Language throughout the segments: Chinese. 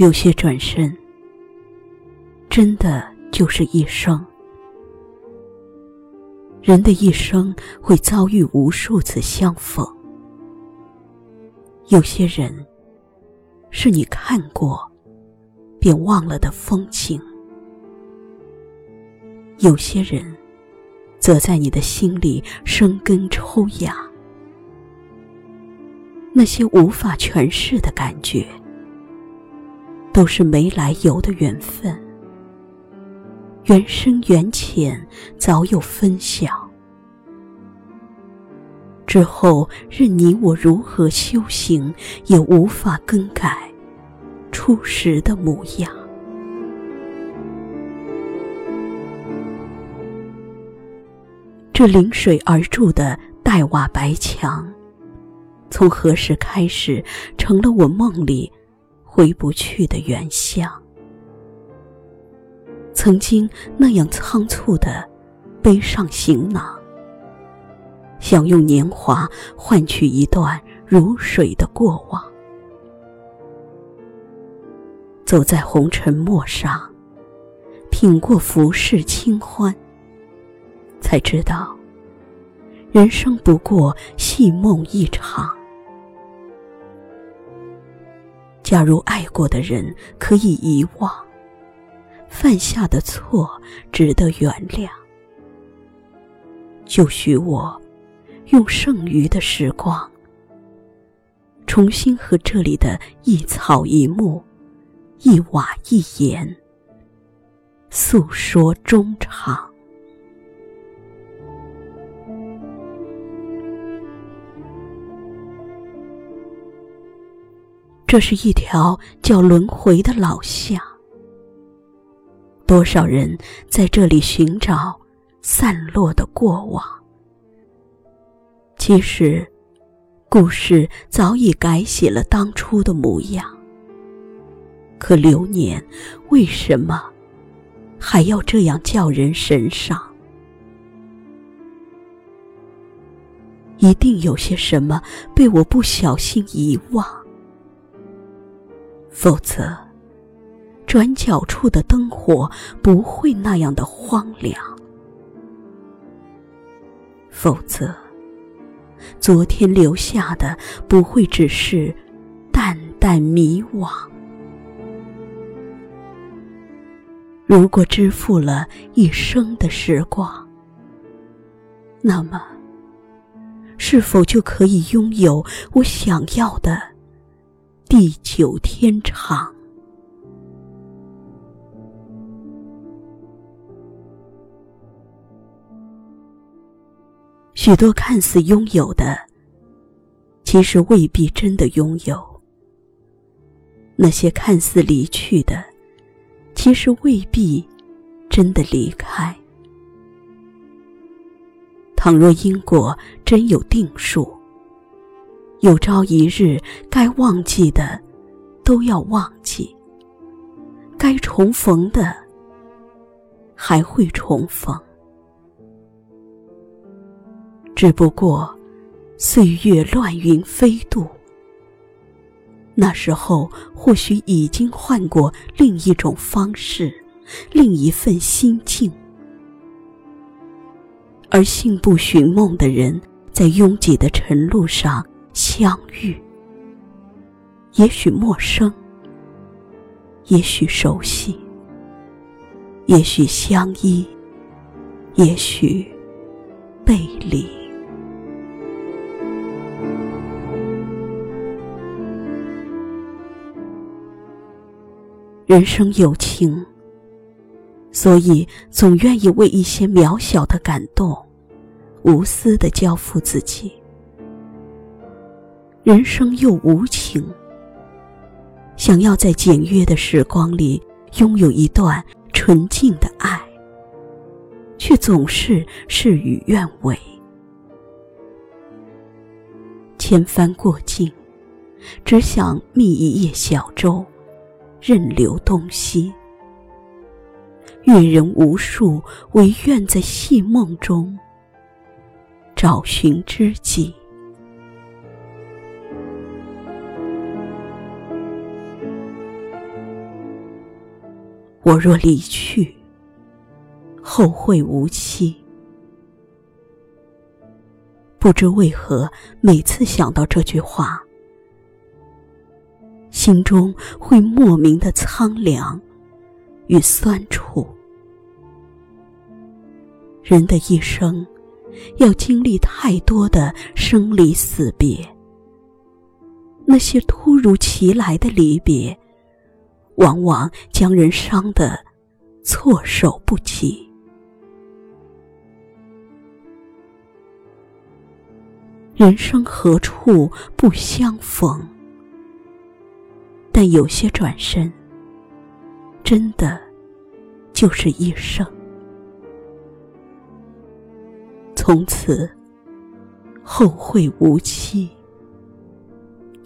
有些转身，真的就是一生。人的一生会遭遇无数次相逢。有些人，是你看过，便忘了的风景；有些人，则在你的心里生根抽芽。那些无法诠释的感觉。都是没来由的缘分，缘深缘浅，早有分晓。之后任你我如何修行，也无法更改初时的模样。这临水而筑的黛瓦白墙，从何时开始成了我梦里？回不去的原乡，曾经那样仓促的背上行囊，想用年华换取一段如水的过往。走在红尘陌上，品过浮世清欢，才知道，人生不过戏梦一场。假如爱过的人可以遗忘，犯下的错值得原谅，就许我用剩余的时光，重新和这里的一草一木、一瓦一言诉说衷肠。这是一条叫轮回的老巷，多少人在这里寻找散落的过往。其实，故事早已改写了当初的模样。可流年为什么还要这样叫人神伤？一定有些什么被我不小心遗忘。否则，转角处的灯火不会那样的荒凉；否则，昨天留下的不会只是淡淡迷惘。如果支付了一生的时光，那么，是否就可以拥有我想要的？地久天长。许多看似拥有的，其实未必真的拥有；那些看似离去的，其实未必真的离开。倘若因果真有定数。有朝一日，该忘记的都要忘记，该重逢的还会重逢。只不过，岁月乱云飞渡，那时候或许已经换过另一种方式，另一份心境。而信步寻梦的人，在拥挤的晨路上。相遇，也许陌生，也许熟悉，也许相依，也许背离。人生有情，所以总愿意为一些渺小的感动，无私的交付自己。人生又无情，想要在简约的时光里拥有一段纯净的爱，却总是事与愿违。千帆过尽，只想觅一叶小舟，任流东西。阅人无数，唯愿在细梦中找寻知己。我若离去，后会无期。不知为何，每次想到这句话，心中会莫名的苍凉与酸楚。人的一生，要经历太多的生离死别，那些突如其来的离别，往往将人伤得措手不及。人生何处不相逢？但有些转身，真的就是一生。从此后会无期，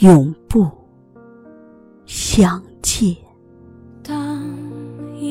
永不相见。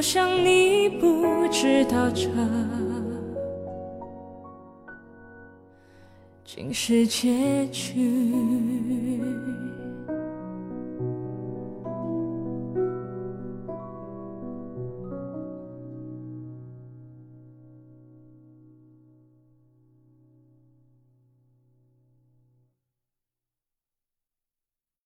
就像你不。知道这竟是结局。